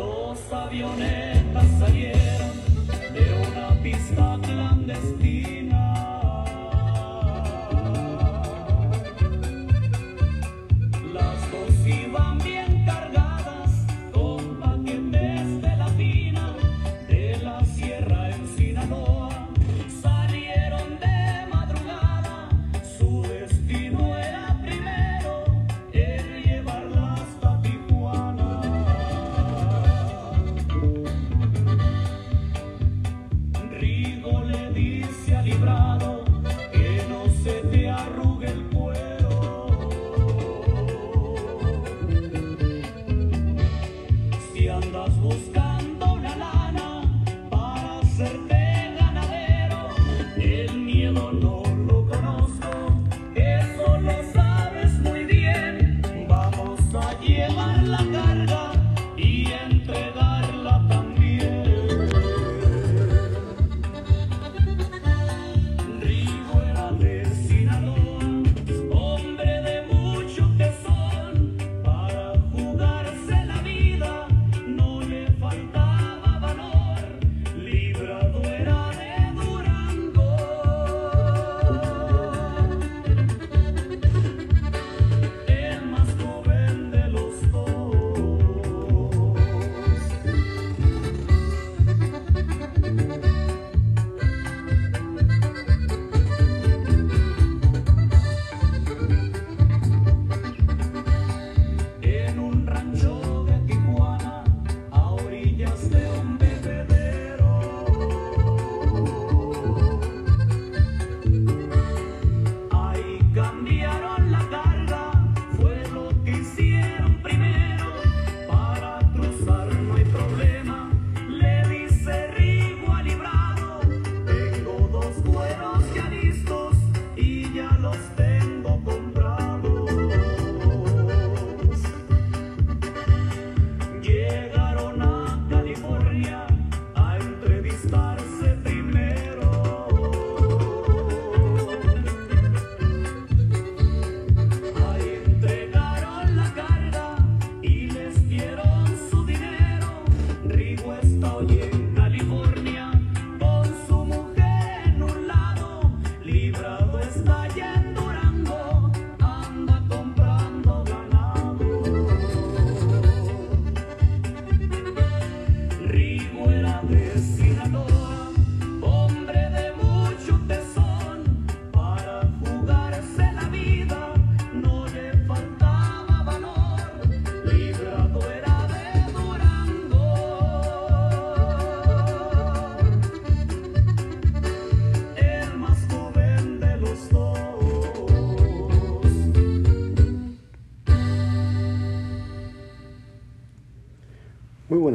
Dos avionetas salieron de una pista clandestina.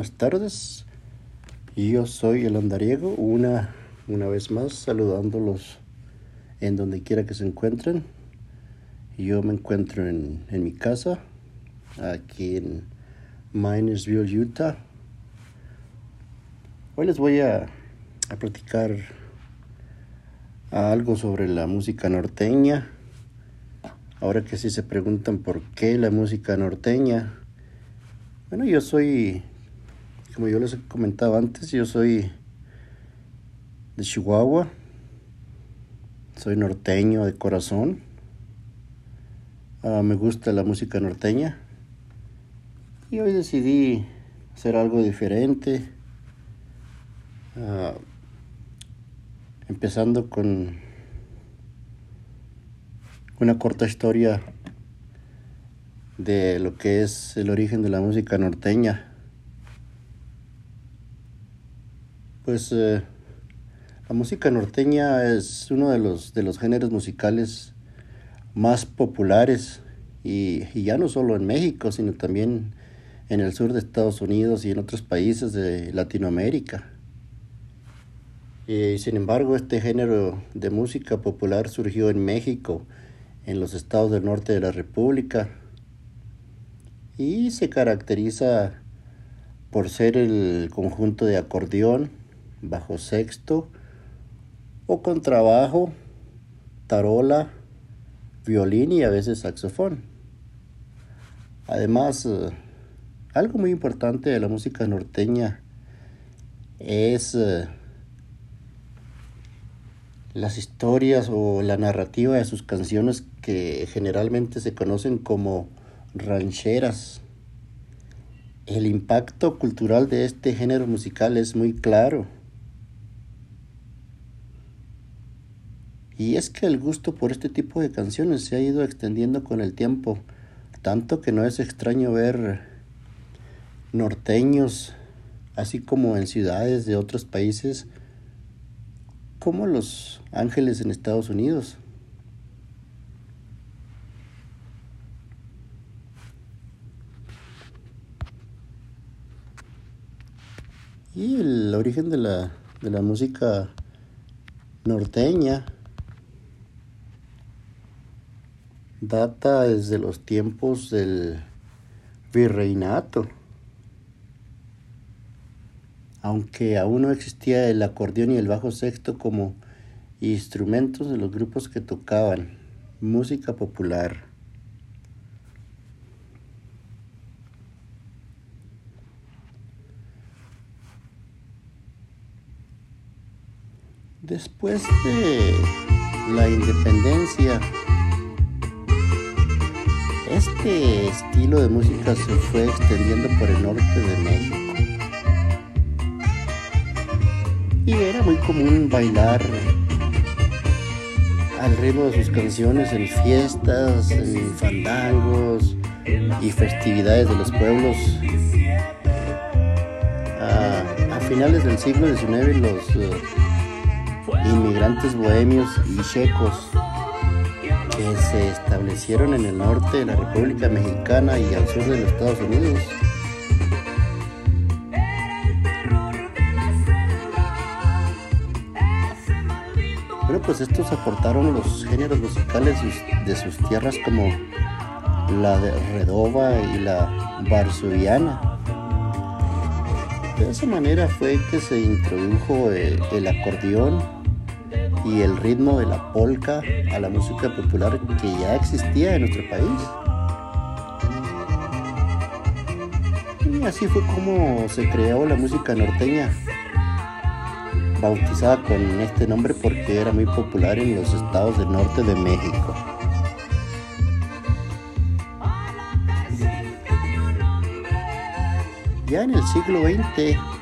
Buenas tardes. Yo soy el andariego, una, una vez más saludándolos en donde quiera que se encuentren. Yo me encuentro en, en mi casa, aquí en Minersville, Utah. Hoy les voy a, a platicar algo sobre la música norteña. Ahora que sí se preguntan por qué la música norteña. Bueno, yo soy, como yo les he comentado antes, yo soy de Chihuahua. Soy norteño de corazón. Ah, me gusta la música norteña. Y hoy decidí hacer algo diferente. Ah, empezando con una corta historia de lo que es el origen de la música norteña. Pues eh, la música norteña es uno de los, de los géneros musicales más populares y, y ya no solo en México, sino también en el sur de Estados Unidos y en otros países de Latinoamérica. Y sin embargo, este género de música popular surgió en México, en los estados del norte de la República, y se caracteriza por ser el conjunto de acordeón, bajo sexto o contrabajo, tarola, violín y a veces saxofón. Además, eh, algo muy importante de la música norteña es eh, las historias o la narrativa de sus canciones que generalmente se conocen como rancheras. El impacto cultural de este género musical es muy claro. Y es que el gusto por este tipo de canciones se ha ido extendiendo con el tiempo, tanto que no es extraño ver norteños, así como en ciudades de otros países, como Los Ángeles en Estados Unidos. Y el origen de la, de la música norteña data desde los tiempos del virreinato. Aunque aún no existía el acordeón y el bajo sexto como instrumentos de los grupos que tocaban música popular. Después de la independencia, este estilo de música se fue extendiendo por el norte de México. Y era muy común bailar al ritmo de sus canciones en fiestas, en fandangos y festividades de los pueblos. A, finales del siglo XIX los uh, inmigrantes bohemios y checos que se establecieron en el norte de la República Mexicana y al sur de los Estados Unidos. Bueno, pues estos aportaron los géneros musicales de sus tierras como la de Redova y la Varsoviana. De esa manera fue que se introdujo el, el acordeón y el ritmo de la polka a la música popular que ya existía en nuestro país. Y así fue como se creó la música norteña, bautizada con este nombre porque era muy popular en los estados del norte de México. Ya en el siglo XX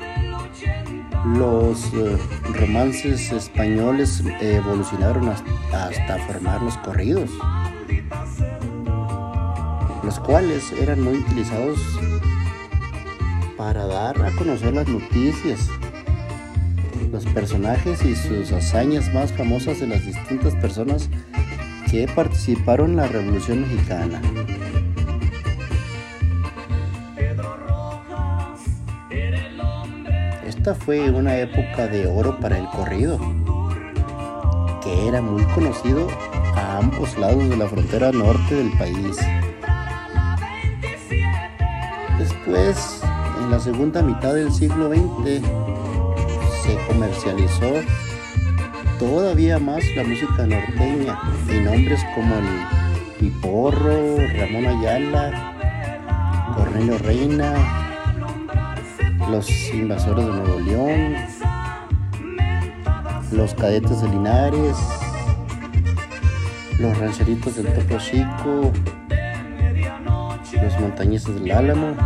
los eh, romances españoles evolucionaron hasta, hasta, formar los corridos, los cuales eran muy utilizados para dar a conocer las noticias, los personajes y sus hazañas más famosas de las distintas personas que participaron en la Revolución Mexicana. Esta fue una época de oro para el corrido, que era muy conocido a ambos lados de la frontera norte del país. Después, en la segunda mitad del siglo XX, se comercializó todavía más la música norteña y nombres como el Piporro, Ramón Ayala, Cornelio Reina, los invasores de Nuevo León, los cadetes de Linares, los rancheritos del Topo Chico, los montañeses del Álamo,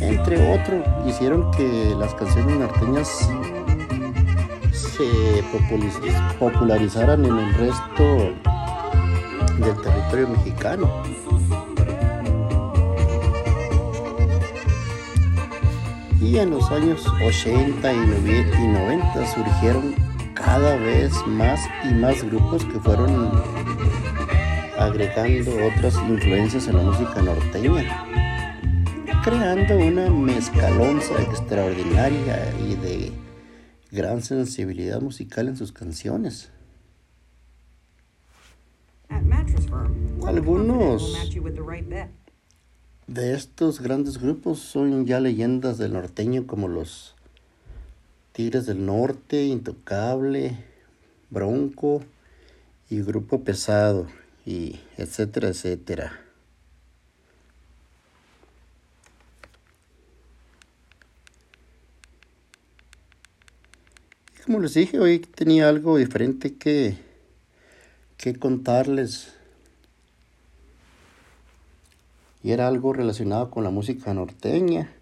entre otros, hicieron que las canciones norteñas se popularizaran en el resto del territorio mexicano. Y en los años 80 y 90 surgieron cada vez más y más grupos que fueron agregando otras influencias en la música norteña, creando una mezcalonza extraordinaria y de gran sensibilidad musical en sus canciones. Algunos de estos grandes grupos son ya leyendas del norteño como los Tigres del Norte, Intocable, Bronco y Grupo Pesado y etcétera, etcétera. como les dije, hoy tenía algo diferente que, que contarles y era algo relacionado con la música norteña.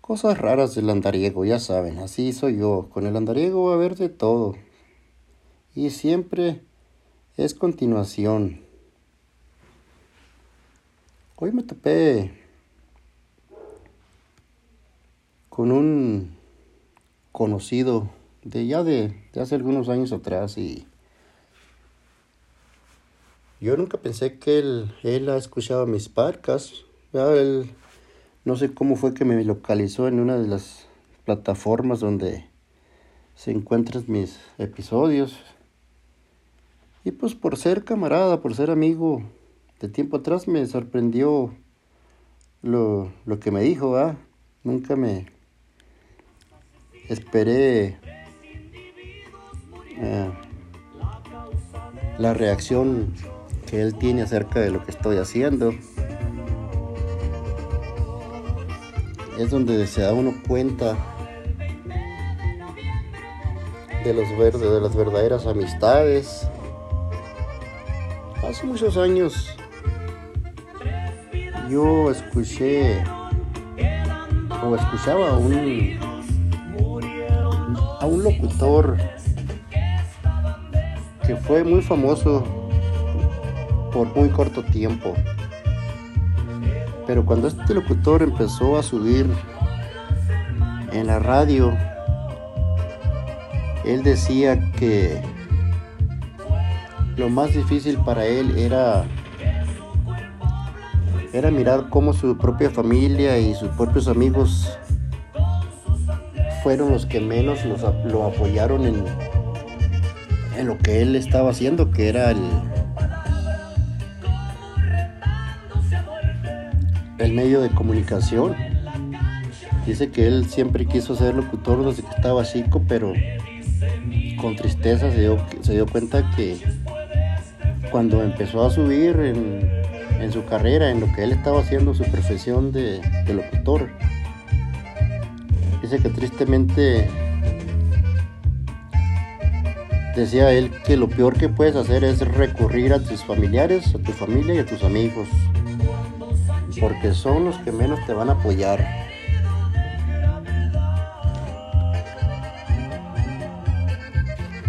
Cosas raras del andariego, ya saben, así soy yo. Con el andariego va a haber de todo. Y siempre es continuación. Hoy me topé con un conocido de ya de, hace algunos años atrás y yo nunca pensé que él, él ha escuchado mis podcasts. Él, no sé cómo fue que me localizó en una de las plataformas donde se encuentran mis episodios. Y pues por ser camarada, por ser amigo, de tiempo atrás me sorprendió lo, que me dijo. Nunca me esperé eh, la reacción que él tiene acerca de lo que estoy haciendo. Es donde se da uno cuenta de los verdes, de las verdaderas amistades. Hace muchos años yo escuché o escuchaba a un a un locutor fue muy famoso por muy corto tiempo. Pero cuando este locutor empezó a subir en la radio, él decía que lo más difícil para él era era mirar cómo su propia familia y sus propios amigos fueron los que menos lo apoyaron en, en lo que él estaba haciendo, que era el, el medio de comunicación. Dice que él siempre quiso ser locutor desde que estaba chico, pero con tristeza se dio, se dio cuenta que cuando empezó a subir en, en su carrera, en lo que él estaba haciendo, su profesión de, locutor. Dice que tristemente decía él que lo peor que puedes hacer es recurrir a tus familiares, a tu familia y a tus amigos, porque son los que menos te van a apoyar.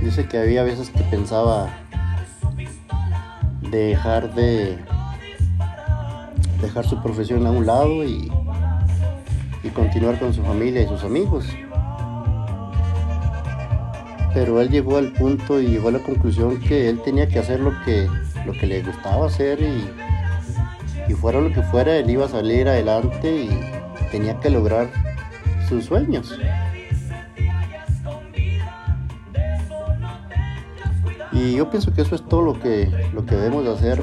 Dice que había veces que pensaba dejar de dejar su profesión a un lado y, y continuar con su familia y sus amigos. Pero él llegó al punto y llegó a la conclusión que él tenía que hacer lo que, lo que le gustaba hacer y, y fuera lo que fuera, él iba a salir adelante y tenía que lograr sus sueños. Y yo pienso que eso es todo lo que, lo que debemos de hacer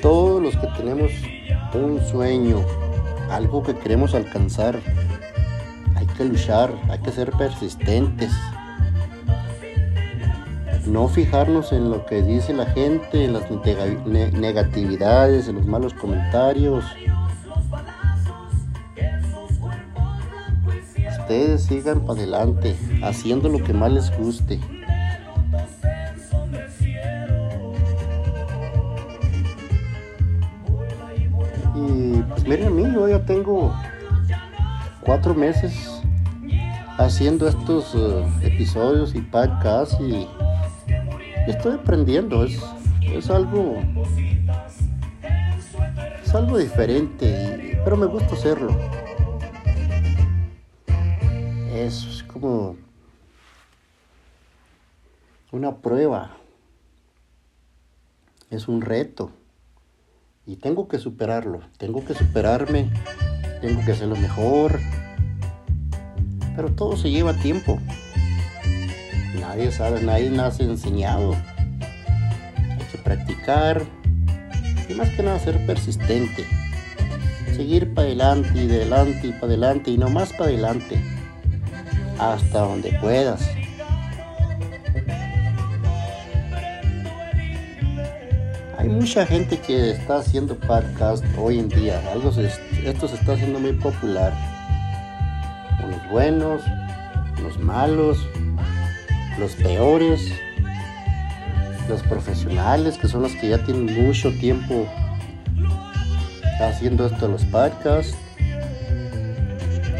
todos los que tenemos un sueño, algo que queremos alcanzar, que luchar, hay que ser persistentes. No fijarnos en lo que dice la gente, en las negatividades, en los malos comentarios. Ustedes sigan para adelante, haciendo lo que más les guste. Miren a mí, yo ya tengo cuatro meses haciendo estos eh, episodios y podcasts y estoy aprendiendo. Es, es algo. Es algo diferente, pero me gusta hacerlo. Es como una prueba. Es un reto y tengo que superarlo, tengo que superarme, tengo que hacerlo mejor. Pero todo se lleva tiempo. Nadie sabe, nadie nace enseñado. Hay que practicar y más que nada ser persistente. Seguir para adelante y de adelante y para adelante y no más para adelante. Hasta donde puedas. hay mucha gente que está haciendo podcast hoy en día. Esto se está haciendo muy popular. Buenos, los malos, los peores, los profesionales que son los que ya tienen mucho tiempo haciendo esto los podcasts.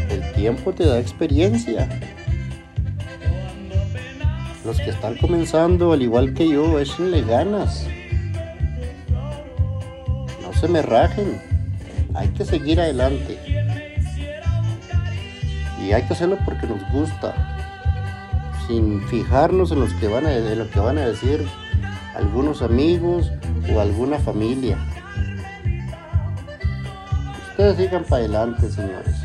El tiempo te da experiencia. Los que están comenzando, al igual que yo, échenle ganas. No se me rajen. Hay que seguir adelante. Y hay que hacerlo porque nos gusta. Sin fijarnos en, lo que van a decir algunos amigos o alguna familia. Ustedes sigan para adelante, señores.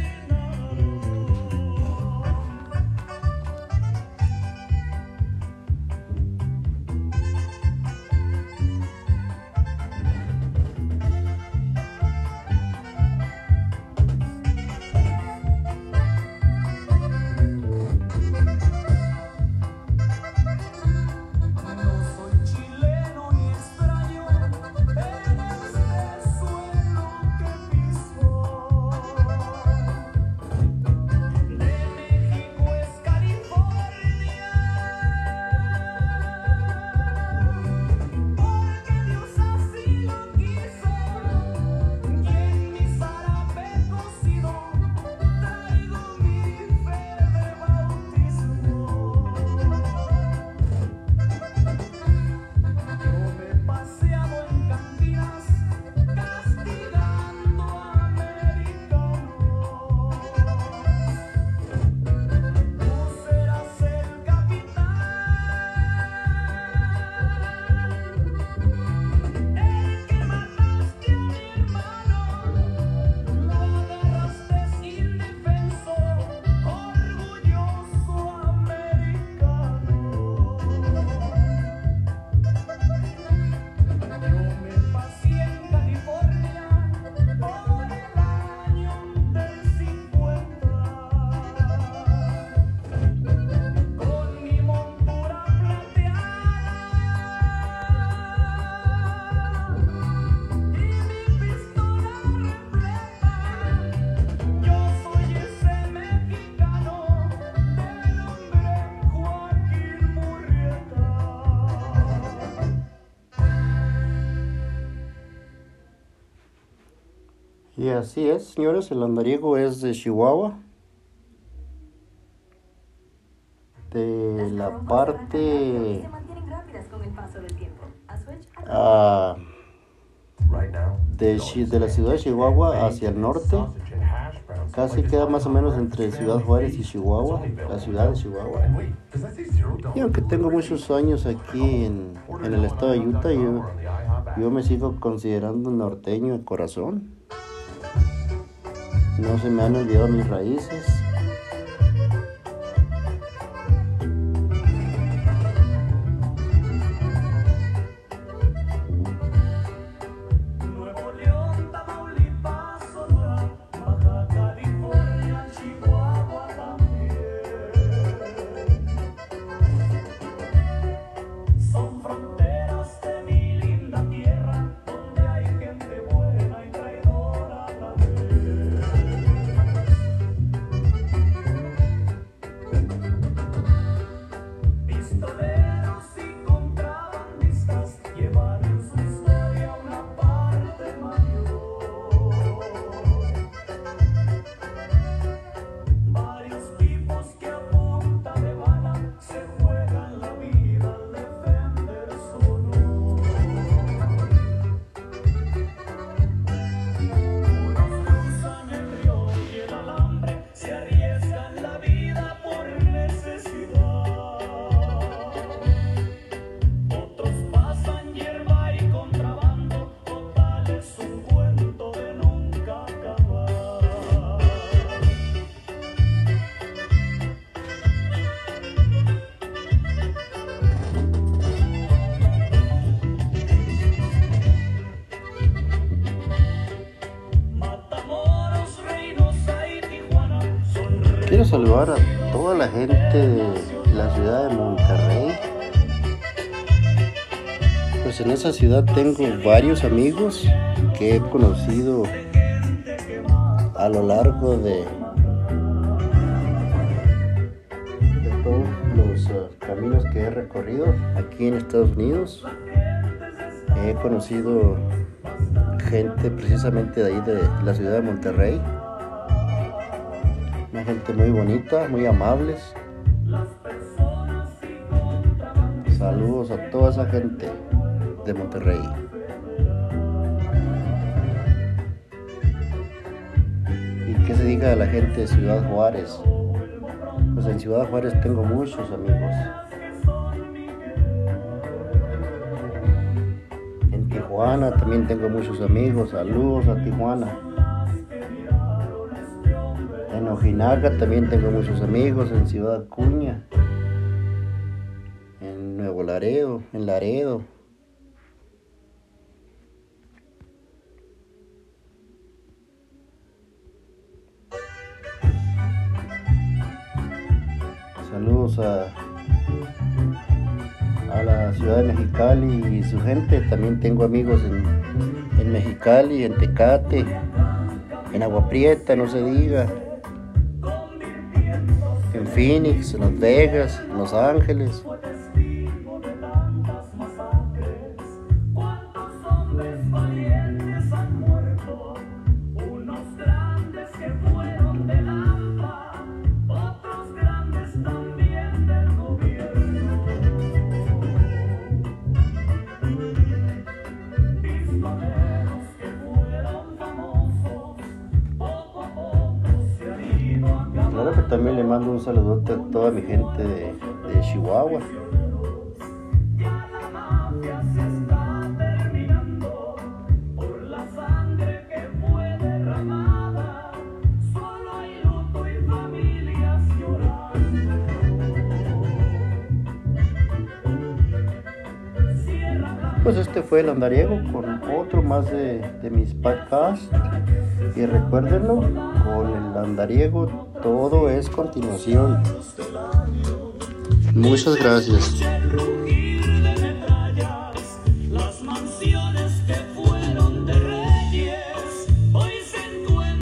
Así es, señores, el andariego es de Chihuahua. De la parte ah, Right now, de, de la ciudad de Chihuahua hacia el norte. Casi queda más o menos entre Ciudad Juárez y Chihuahua, la ciudad de Chihuahua. Y aunque tengo muchos años aquí en, en el estado de Utah, yo, yo me sigo considerando norteño de corazón. No se me han olvidado mis raíces. Quiero saludar a toda la gente de la ciudad de Monterrey. Pues en esa ciudad tengo varios amigos que he conocido a lo largo de, todos los uh, caminos que he recorrido aquí en Estados Unidos. He conocido gente precisamente de ahí de la ciudad de Monterrey. Gente muy bonita, muy amables. Saludos a toda esa gente de Monterrey. ¿Y qué se diga de la gente de Ciudad Juárez? Pues en Ciudad Juárez tengo muchos amigos. En Tijuana también tengo muchos amigos. Saludos a Tijuana. Ojinaga también tengo muchos amigos. En Ciudad Acuña. En Nuevo Laredo. En Laredo. Saludos a, a la ciudad de Mexicali y su gente. También tengo amigos en, en Mexicali, en Tecate, en Agua Prieta, no se diga. En Phoenix, en Las Vegas, Los Ángeles. Que también le mando un saludote a toda mi gente de, de Chihuahua. Pues este fue el andariego con otro más de, de mis podcasts. Y recuérdenlo, con el andariego todo es continuación. Muchas gracias.